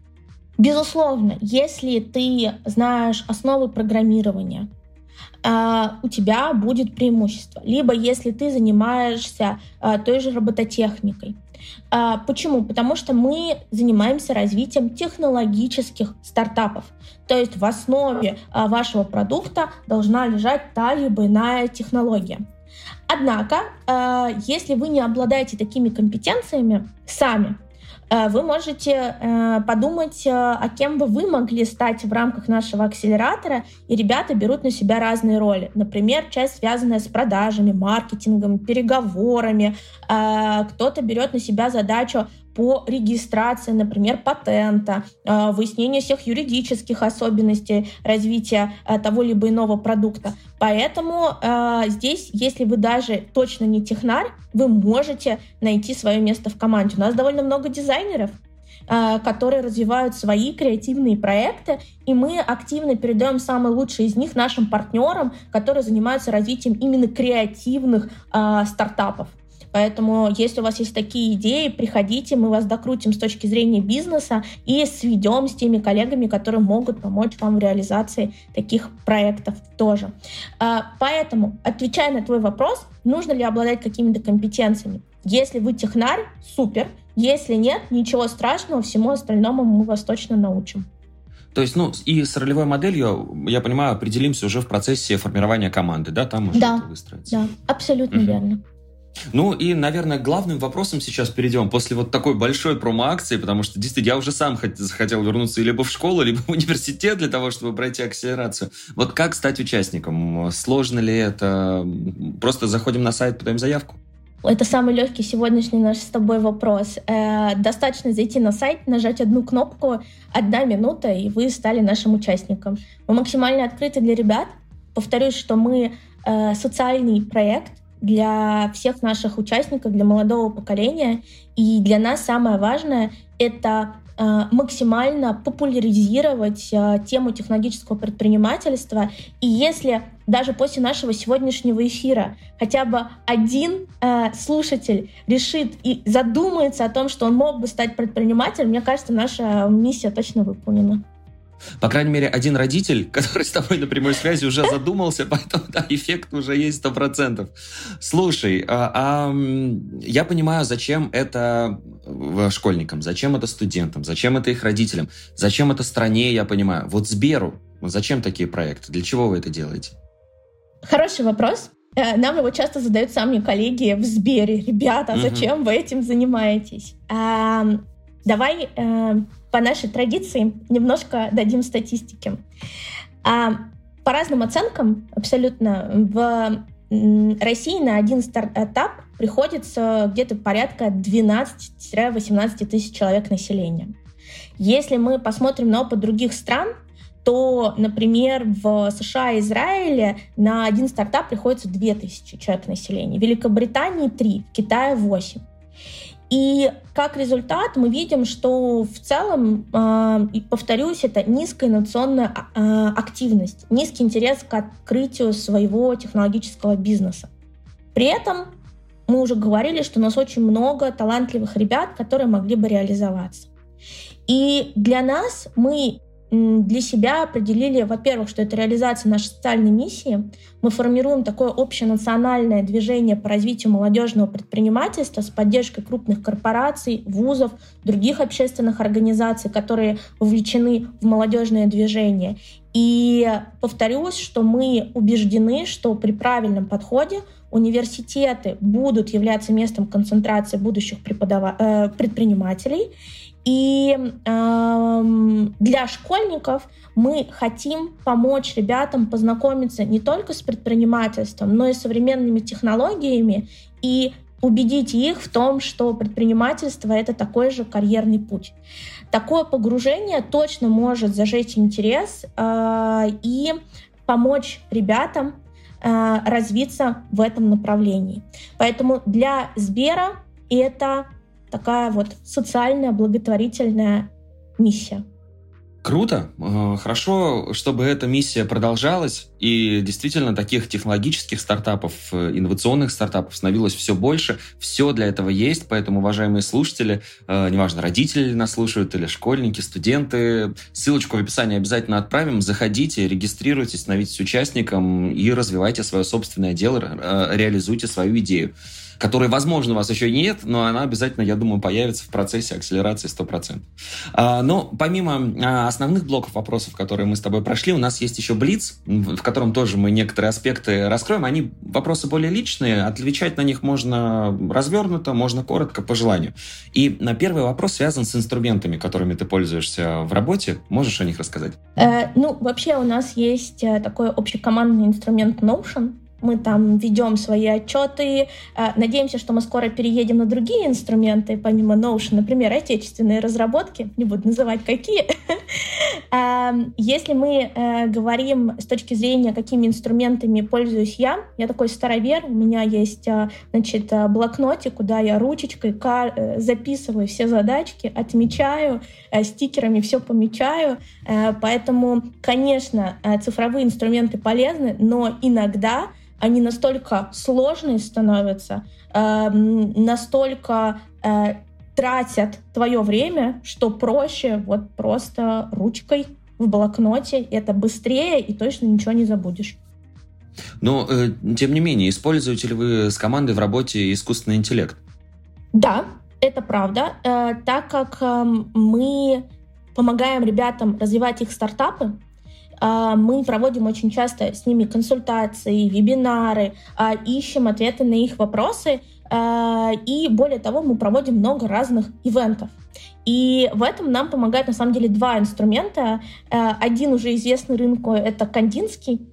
Безусловно, если ты знаешь основы программирования, а, у тебя будет преимущество. Либо если ты занимаешься а, той же робототехникой. А, почему? Потому что мы занимаемся развитием технологических стартапов. То есть в основе вашего продукта должна лежать та либо иная технология. Однако, если вы не обладаете такими компетенциями сами, вы можете э, подумать, э, а кем бы вы могли стать в рамках нашего акселератора, и ребята берут на себя разные роли. Например, часть, связанная с продажами, маркетингом, переговорами. Кто-то берет на себя задачу по регистрации, например, патента, э, выяснению всех юридических особенностей развития э, того либо иного продукта. Поэтому э, здесь, если вы даже точно не технарь, вы можете найти свое место в команде. У нас довольно много дизайнеров, которые развивают свои креативные проекты, и мы активно передаем самые лучшие из них нашим партнерам, которые занимаются развитием именно креативных э, стартапов. Поэтому, если у вас есть такие идеи, приходите, мы вас докрутим с точки зрения бизнеса и сведем с теми коллегами, которые могут помочь вам в реализации таких проектов тоже. А, поэтому, отвечая на твой вопрос, нужно ли обладать какими-то компетенциями? Если вы технарь, супер. Если нет, ничего страшного, всему остальному мы вас точно научим. То есть, ну, и с ролевой моделью, я понимаю, определимся уже в процессе формирования команды, да, там уже да, это выстроится. Да, абсолютно угу. верно. Ну и, наверное, главным вопросом сейчас перейдем после вот такой большой промо-акции, потому что действительно я уже сам захотел вернуться либо в школу, либо в университет для того, чтобы пройти акселерацию. Вот как стать участником? Сложно ли это? Просто заходим на сайт, подаем заявку? Это самый легкий сегодняшний наш с тобой вопрос. Э, достаточно зайти на сайт, нажать одну кнопку, одна минута, и вы стали нашим участником. Мы максимально открыты для ребят. Повторюсь, что мы э, социальный проект, для всех наших участников, для молодого поколения. И для нас самое важное — это э, максимально популяризировать э, тему технологического предпринимательства. И если даже после нашего сегодняшнего эфира хотя бы один э, слушатель решит и задумается о том, что он мог бы стать предпринимателем, мне кажется, наша миссия точно выполнена. По крайней мере, один родитель, который с тобой на прямой связи, уже задумался, поэтому да, эффект уже есть сто процентов. Слушай, а, а, я понимаю, зачем это школьникам, зачем это студентам, зачем это их родителям, зачем это стране, я понимаю. Вот Сберу, зачем такие проекты, для чего вы это делаете? Хороший вопрос. Э, нам его часто задают сами коллеги в Сбере. Ребята, зачем угу. вы этим занимаетесь? Давай э, по нашей традиции немножко дадим статистики. А, по разным оценкам, абсолютно, в России на один стартап приходится где-то порядка 12-18 тысяч человек населения. Если мы посмотрим на опыт других стран, то, например, в США и Израиле на один стартап приходится 2000 человек населения, в Великобритании 3, в Китае 8. И как результат мы видим, что в целом, э, повторюсь, это низкая инновационная э, активность, низкий интерес к открытию своего технологического бизнеса. При этом мы уже говорили, что у нас очень много талантливых ребят, которые могли бы реализоваться. И для нас мы для себя определили, во-первых, что это реализация нашей социальной миссии. Мы формируем такое общенациональное движение по развитию молодежного предпринимательства с поддержкой крупных корпораций, вузов, других общественных организаций, которые вовлечены в молодежное движение. И повторюсь, что мы убеждены, что при правильном подходе университеты будут являться местом концентрации будущих преподава- э, предпринимателей. И э, для школьников мы хотим помочь ребятам познакомиться не только с предпринимательством, но и современными технологиями и убедить их в том, что предпринимательство — это такой же карьерный путь. Такое погружение точно может зажечь интерес э, и помочь ребятам э, развиться в этом направлении. Поэтому для Сбера это такая вот социальная благотворительная миссия. Круто, э, хорошо, чтобы эта миссия продолжалась, и действительно таких технологических стартапов, э, инновационных стартапов становилось все больше, все для этого есть, поэтому, уважаемые слушатели, э, неважно, родители нас слушают или школьники, студенты, ссылочку в описании обязательно отправим, заходите, регистрируйтесь, становитесь участником и развивайте свое собственное дело, реализуйте свою идею которой, возможно, у вас еще нет, но она обязательно, я думаю, появится в процессе акселерации 100%. А, но помимо а, основных блоков вопросов, которые мы с тобой прошли, у нас есть еще Блиц, в котором тоже мы некоторые аспекты раскроем. Они вопросы более личные, отвечать на них можно развернуто, можно коротко, по желанию. И на первый вопрос связан с инструментами, которыми ты пользуешься в работе. Можешь о них рассказать? Э, ну, вообще у нас есть э, такой общекомандный инструмент Notion, мы там ведем свои отчеты, э, надеемся, что мы скоро переедем на другие инструменты, помимо Notion, например, отечественные разработки, не буду называть какие. Эм, если мы э, говорим с точки зрения, какими инструментами пользуюсь я, я такой старовер, у меня есть э, значит, блокнотик, куда я ручечкой записываю все задачки, отмечаю, стикерами все помечаю, поэтому, конечно, цифровые инструменты полезны, но иногда они настолько сложные становятся, э, настолько э, тратят твое время, что проще вот просто ручкой в блокноте. Это быстрее и точно ничего не забудешь. Но, э, тем не менее, используете ли вы с командой в работе искусственный интеллект? Да, это правда. Э, так как э, мы помогаем ребятам развивать их стартапы, мы проводим очень часто с ними консультации, вебинары, а, ищем ответы на их вопросы. Э, и более того, мы проводим много разных ивентов. И в этом нам помогают на самом деле два инструмента. Один уже известный рынку — это Кандинский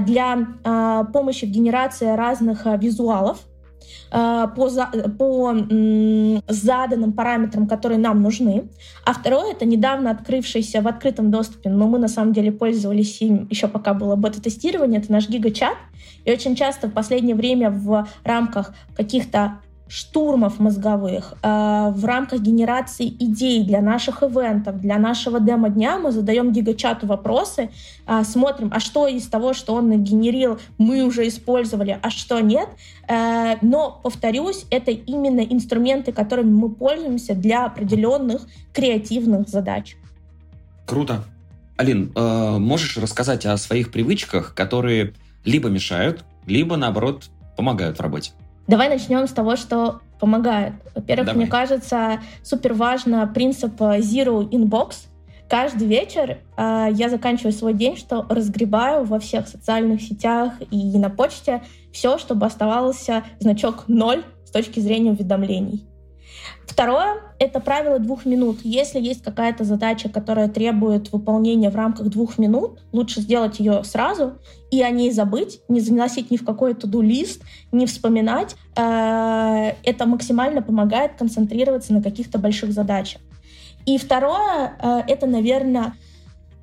для помощи в генерации разных визуалов, по, за, по заданным параметрам, которые нам нужны. А второе — это недавно открывшийся в открытом доступе, но мы на самом деле пользовались им еще пока было бета-тестирование, это наш гигачат. И очень часто в последнее время в рамках каких-то штурмов мозговых, э, в рамках генерации идей для наших ивентов, для нашего демо-дня мы задаем гигачату вопросы, э, смотрим, а что из того, что он генерил, мы уже использовали, а что нет. Э, но, повторюсь, это именно инструменты, которыми мы пользуемся для определенных креативных задач. Круто. Алин, можешь рассказать о своих привычках, которые либо мешают, либо, наоборот, помогают в работе? Давай начнем с того, что помогает. Во-первых, Давай. мне кажется, супер важно принцип э, Zero Inbox. Каждый вечер э, я заканчиваю свой день, что разгребаю во всех социальных сетях и на почте все, чтобы оставался значок ноль с точки зрения уведомлений. Второе — это правило двух минут. Если есть какая-то задача, которая требует выполнения в рамках двух минут, лучше сделать ее сразу и о ней забыть, не заносить ни в какой to-do лист, не вспоминать. Э, это максимально помогает концентрироваться на каких-то больших задачах. И второе э, — это, наверное,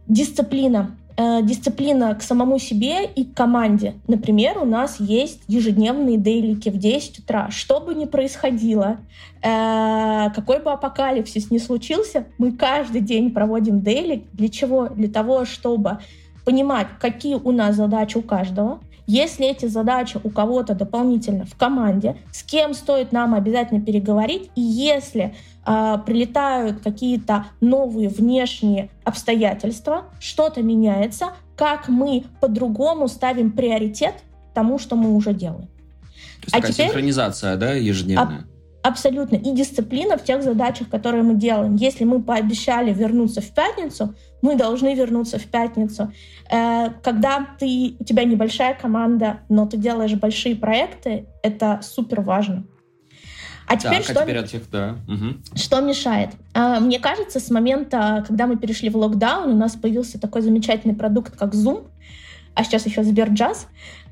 дисциплина э, дисциплина к самому себе и к команде. Например, у нас есть ежедневные дейлики в 10 утра. Что бы ни происходило, э, какой бы апокалипсис ни случился, мы каждый день проводим дейлик. Для чего? Для того, чтобы понимать, какие у нас задачи у каждого, если эти задачи у кого-то дополнительно в команде, с кем стоит нам обязательно переговорить, и если э, прилетают какие-то новые внешние обстоятельства, что-то меняется, как мы по-другому ставим приоритет тому, что мы уже делаем. То есть а такая теперь... синхронизация, да, ежедневная? Абсолютно. И дисциплина в тех задачах, которые мы делаем. Если мы пообещали вернуться в пятницу, мы должны вернуться в пятницу. Э, когда ты, у тебя небольшая команда, но ты делаешь большие проекты, это супер важно. А теперь, так, что, а теперь от тех, да. Угу. что мешает? А, мне кажется, с момента, когда мы перешли в локдаун, у нас появился такой замечательный продукт, как Zoom, а сейчас еще Сберджаз.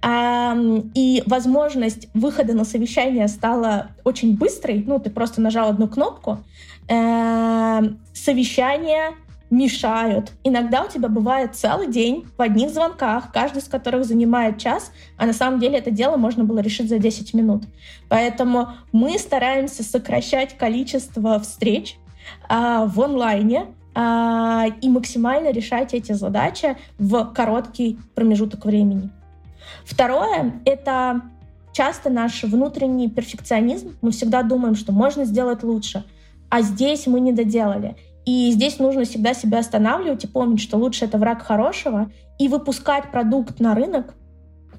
И возможность выхода на совещание стала очень быстрой. Ну, ты просто нажал одну кнопку. Эм, совещание мешают. Иногда у тебя бывает целый день в одних звонках, каждый из которых занимает час, а на самом деле это дело можно было решить за 10 минут. Поэтому мы стараемся сокращать количество встреч а, в онлайне, и максимально решать эти задачи в короткий промежуток времени. Второе — это часто наш внутренний перфекционизм. Мы всегда думаем, что можно сделать лучше, а здесь мы не доделали. И здесь нужно всегда себя останавливать и помнить, что лучше это враг хорошего, и выпускать продукт на рынок,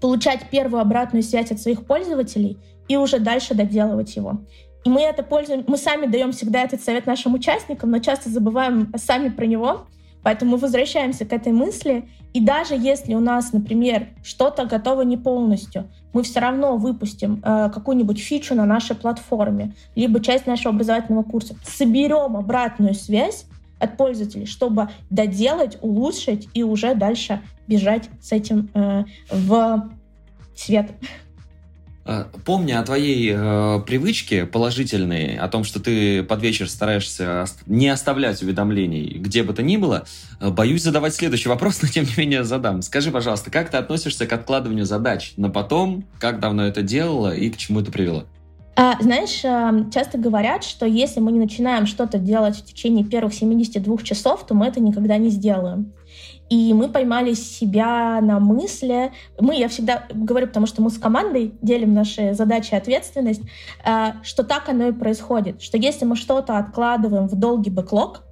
получать первую обратную связь от своих пользователей и уже дальше доделывать его. И мы это пользуем, мы сами даем всегда этот совет нашим участникам, но часто забываем сами про него. Поэтому мы возвращаемся к этой мысли. И даже если у нас, например, что-то готово не полностью, мы все равно выпустим э, какую-нибудь фичу на нашей платформе, либо часть нашего образовательного курса, соберем обратную связь от пользователей, чтобы доделать, улучшить и уже дальше бежать с этим э, в свет. А, помня о твоей э, привычке положительной, о том, что ты под вечер стараешься не оставлять уведомлений где бы то ни было, э, боюсь задавать следующий вопрос, но тем не менее задам. Скажи, пожалуйста, как ты относишься к откладыванию задач на потом, как давно это делала и к чему это привело? А, знаешь, э, часто говорят, что если мы не начинаем что-то делать в течение первых 72 часов, то мы это никогда не сделаем. И мы поймали себя на мысли. Мы, я всегда говорю, потому что мы с командой делим наши задачи и ответственность, э, что так оно и происходит. Что если мы что-то откладываем в долгий бэклог,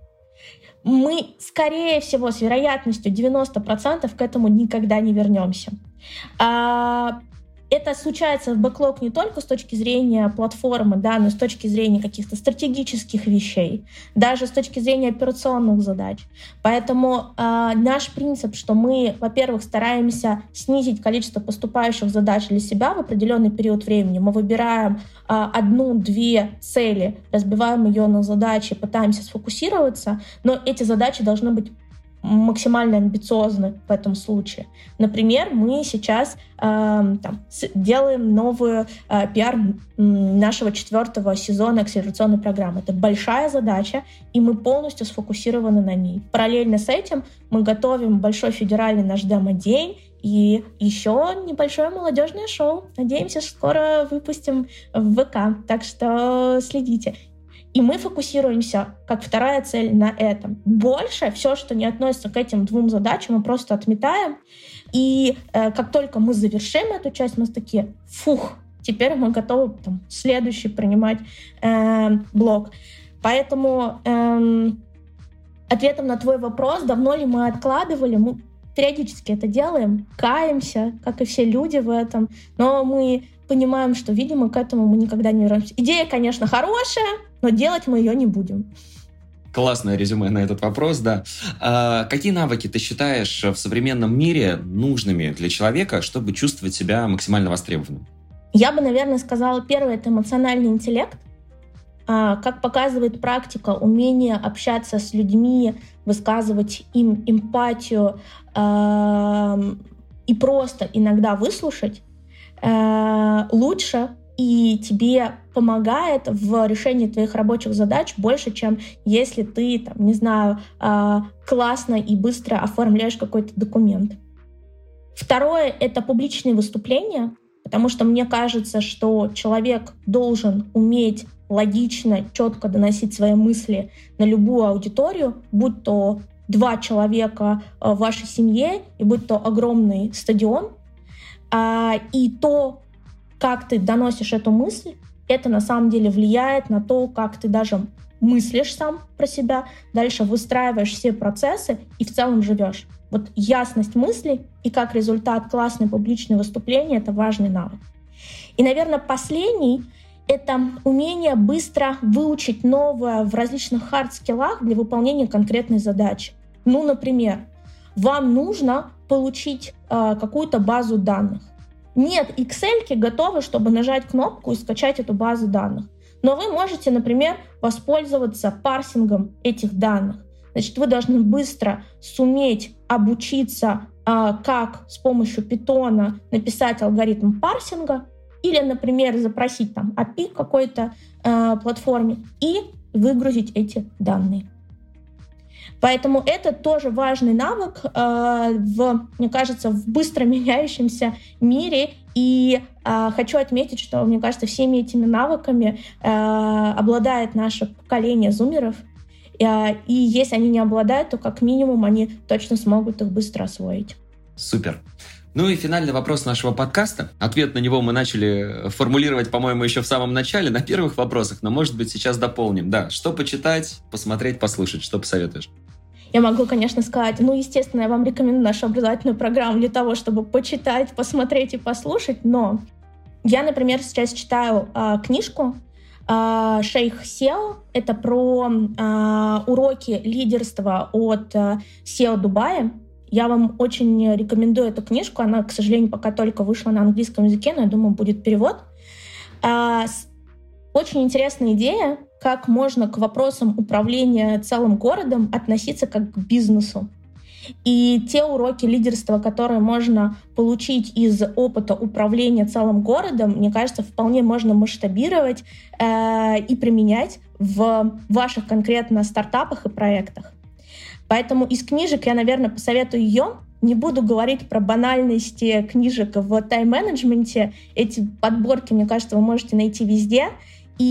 мы, скорее всего, с вероятностью 90% к этому никогда не вернемся. А, это случается в бэклог не только с точки зрения платформы, да, но с точки зрения каких-то стратегических вещей, даже с точки зрения операционных задач. Поэтому э, наш принцип, что мы, во-первых, стараемся снизить количество поступающих задач для себя в определенный период времени. Мы выбираем э, одну-две цели, разбиваем ее на задачи, пытаемся сфокусироваться, но эти задачи должны быть максимально амбициозны в этом случае. Например, мы сейчас э, там, делаем новую э, пиар нашего четвертого сезона акселерационной программы. Это большая задача, и мы полностью сфокусированы на ней. Параллельно с этим мы готовим большой федеральный наш демо-день и еще небольшое молодежное шоу. Надеемся, скоро выпустим в ВК. Так что следите. И мы фокусируемся, как вторая цель, на этом. Больше все, что не относится к этим двум задачам, мы просто отметаем. И э, как только мы завершим эту часть, мы такие, фух, теперь мы готовы там, следующий принимать э, блок. Поэтому э, ответом на твой вопрос, давно ли мы откладывали, мы периодически это делаем, каемся, как и все люди в этом, но мы понимаем, что, видимо, к этому мы никогда не вернемся. Идея, конечно, хорошая, но делать мы ее не будем. Классное резюме на этот вопрос, да. А, какие навыки ты считаешь в современном мире нужными для человека, чтобы чувствовать себя максимально востребованным? Я бы, наверное, сказала, первое — это эмоциональный интеллект. А, как показывает практика, умение общаться с людьми, высказывать им эмпатию а, и просто иногда выслушать, Э, лучше и тебе помогает в решении твоих рабочих задач больше, чем если ты, там, не знаю, э, классно и быстро оформляешь какой-то документ. Второе — это публичные выступления, потому что мне кажется, что человек должен уметь логично, четко доносить свои мысли на любую аудиторию, будь то два человека э, в вашей семье и будь то огромный стадион — а, и то, как ты доносишь эту мысль, это на самом деле влияет на то, как ты даже мыслишь сам про себя, дальше выстраиваешь все процессы и в целом живешь. Вот ясность мыслей и как результат классное публичное выступление — это важный навык. И, наверное, последний — это умение быстро выучить новое в различных хард-скиллах для выполнения конкретной задачи. Ну, например, вам нужно получить э, какую-то базу данных. Нет Excel готовы, чтобы нажать кнопку и скачать эту базу данных. Но вы можете, например, воспользоваться парсингом этих данных. Значит, вы должны быстро суметь обучиться, э, как с помощью питона написать алгоритм парсинга, или, например, запросить там API какой-то э, платформе и выгрузить эти данные. Поэтому это тоже важный навык э, в, мне кажется, в быстро меняющемся мире. И э, хочу отметить, что, мне кажется, всеми этими навыками э, обладает наше поколение зумеров. Э, и если они не обладают, то как минимум они точно смогут их быстро освоить. Супер. Ну и финальный вопрос нашего подкаста. Ответ на него мы начали формулировать, по-моему, еще в самом начале, на первых вопросах, но, может быть, сейчас дополним. Да, что почитать, посмотреть, послушать, что посоветуешь? Я могу, конечно, сказать, ну, естественно, я вам рекомендую нашу образовательную программу для того, чтобы почитать, посмотреть и послушать, но я, например, сейчас читаю э, книжку э, Шейх Сео. Это про э, уроки лидерства от э, Сео Дубая. Я вам очень рекомендую эту книжку. Она, к сожалению, пока только вышла на английском языке, но я думаю, будет перевод. Э, очень интересная идея как можно к вопросам управления целым городом относиться как к бизнесу. И те уроки лидерства, которые можно получить из опыта управления целым городом, мне кажется, вполне можно масштабировать э, и применять в ваших конкретно стартапах и проектах. Поэтому из книжек я, наверное, посоветую ее. Не буду говорить про банальности книжек в тайм-менеджменте. Эти подборки, мне кажется, вы можете найти везде. И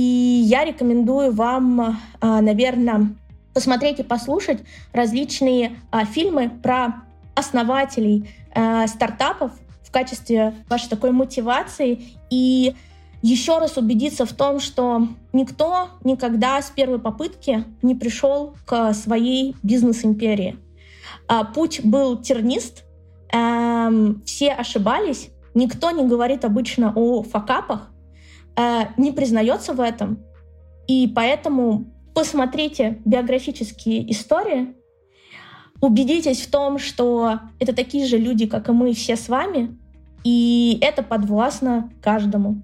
я рекомендую вам, а, наверное, посмотреть и послушать различные а, фильмы про основателей а, стартапов в качестве вашей такой мотивации и еще раз убедиться в том, что никто никогда с первой попытки не пришел к своей бизнес-империи. Путь был тернист, эм, все ошибались, никто не говорит обычно о факапах, э, не признается в этом. И поэтому посмотрите биографические истории, убедитесь в том, что это такие же люди, как и мы все с вами, и это подвластно каждому.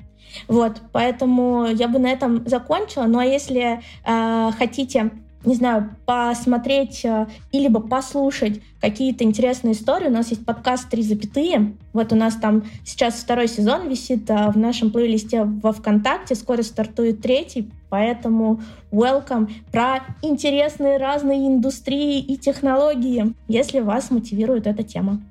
Вот, поэтому я бы на этом закончила. Ну а если э, хотите не знаю, посмотреть э, или послушать какие-то интересные истории. У нас есть подкаст «Три запятые». Вот у нас там сейчас второй сезон висит а в нашем плейлисте во ВКонтакте. Скоро стартует третий, поэтому welcome про интересные разные индустрии и технологии, если вас мотивирует эта тема.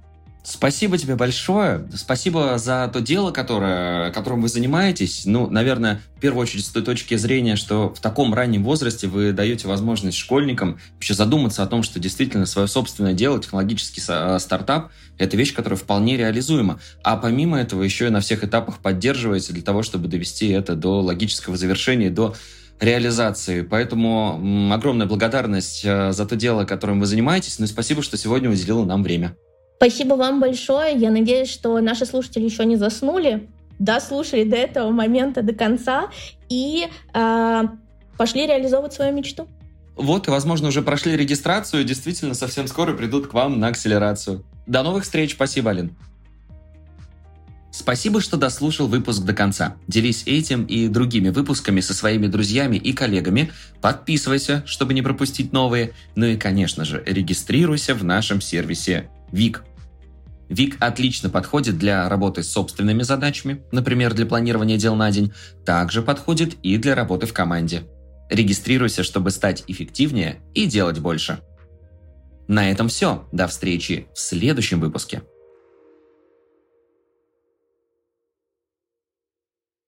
Спасибо тебе большое. Спасибо за то дело, которое, которым вы занимаетесь. Ну, наверное, в первую очередь с той точки зрения, что в таком раннем возрасте вы даете возможность школьникам вообще задуматься о том, что действительно свое собственное дело, технологический э, стартап, это вещь, которая вполне реализуема. А помимо этого еще и на всех этапах поддерживаете для того, чтобы довести это до логического завершения, до реализации. Поэтому огромная благодарность э, за то дело, которым вы занимаетесь. Ну и спасибо, что сегодня уделила нам время. Спасибо вам большое. Я надеюсь, что наши слушатели еще не заснули, дослушали до этого момента до конца и э, пошли реализовывать свою мечту. Вот, и, возможно, уже прошли регистрацию, действительно, совсем скоро придут к вам на акселерацию. До новых встреч, спасибо, Алин. Спасибо, что дослушал выпуск до конца. Делись этим и другими выпусками со своими друзьями и коллегами. Подписывайся, чтобы не пропустить новые. Ну и, конечно же, регистрируйся в нашем сервисе ВИК. Вик отлично подходит для работы с собственными задачами, например, для планирования дел на день, также подходит и для работы в команде. Регистрируйся, чтобы стать эффективнее и делать больше. На этом все. До встречи в следующем выпуске.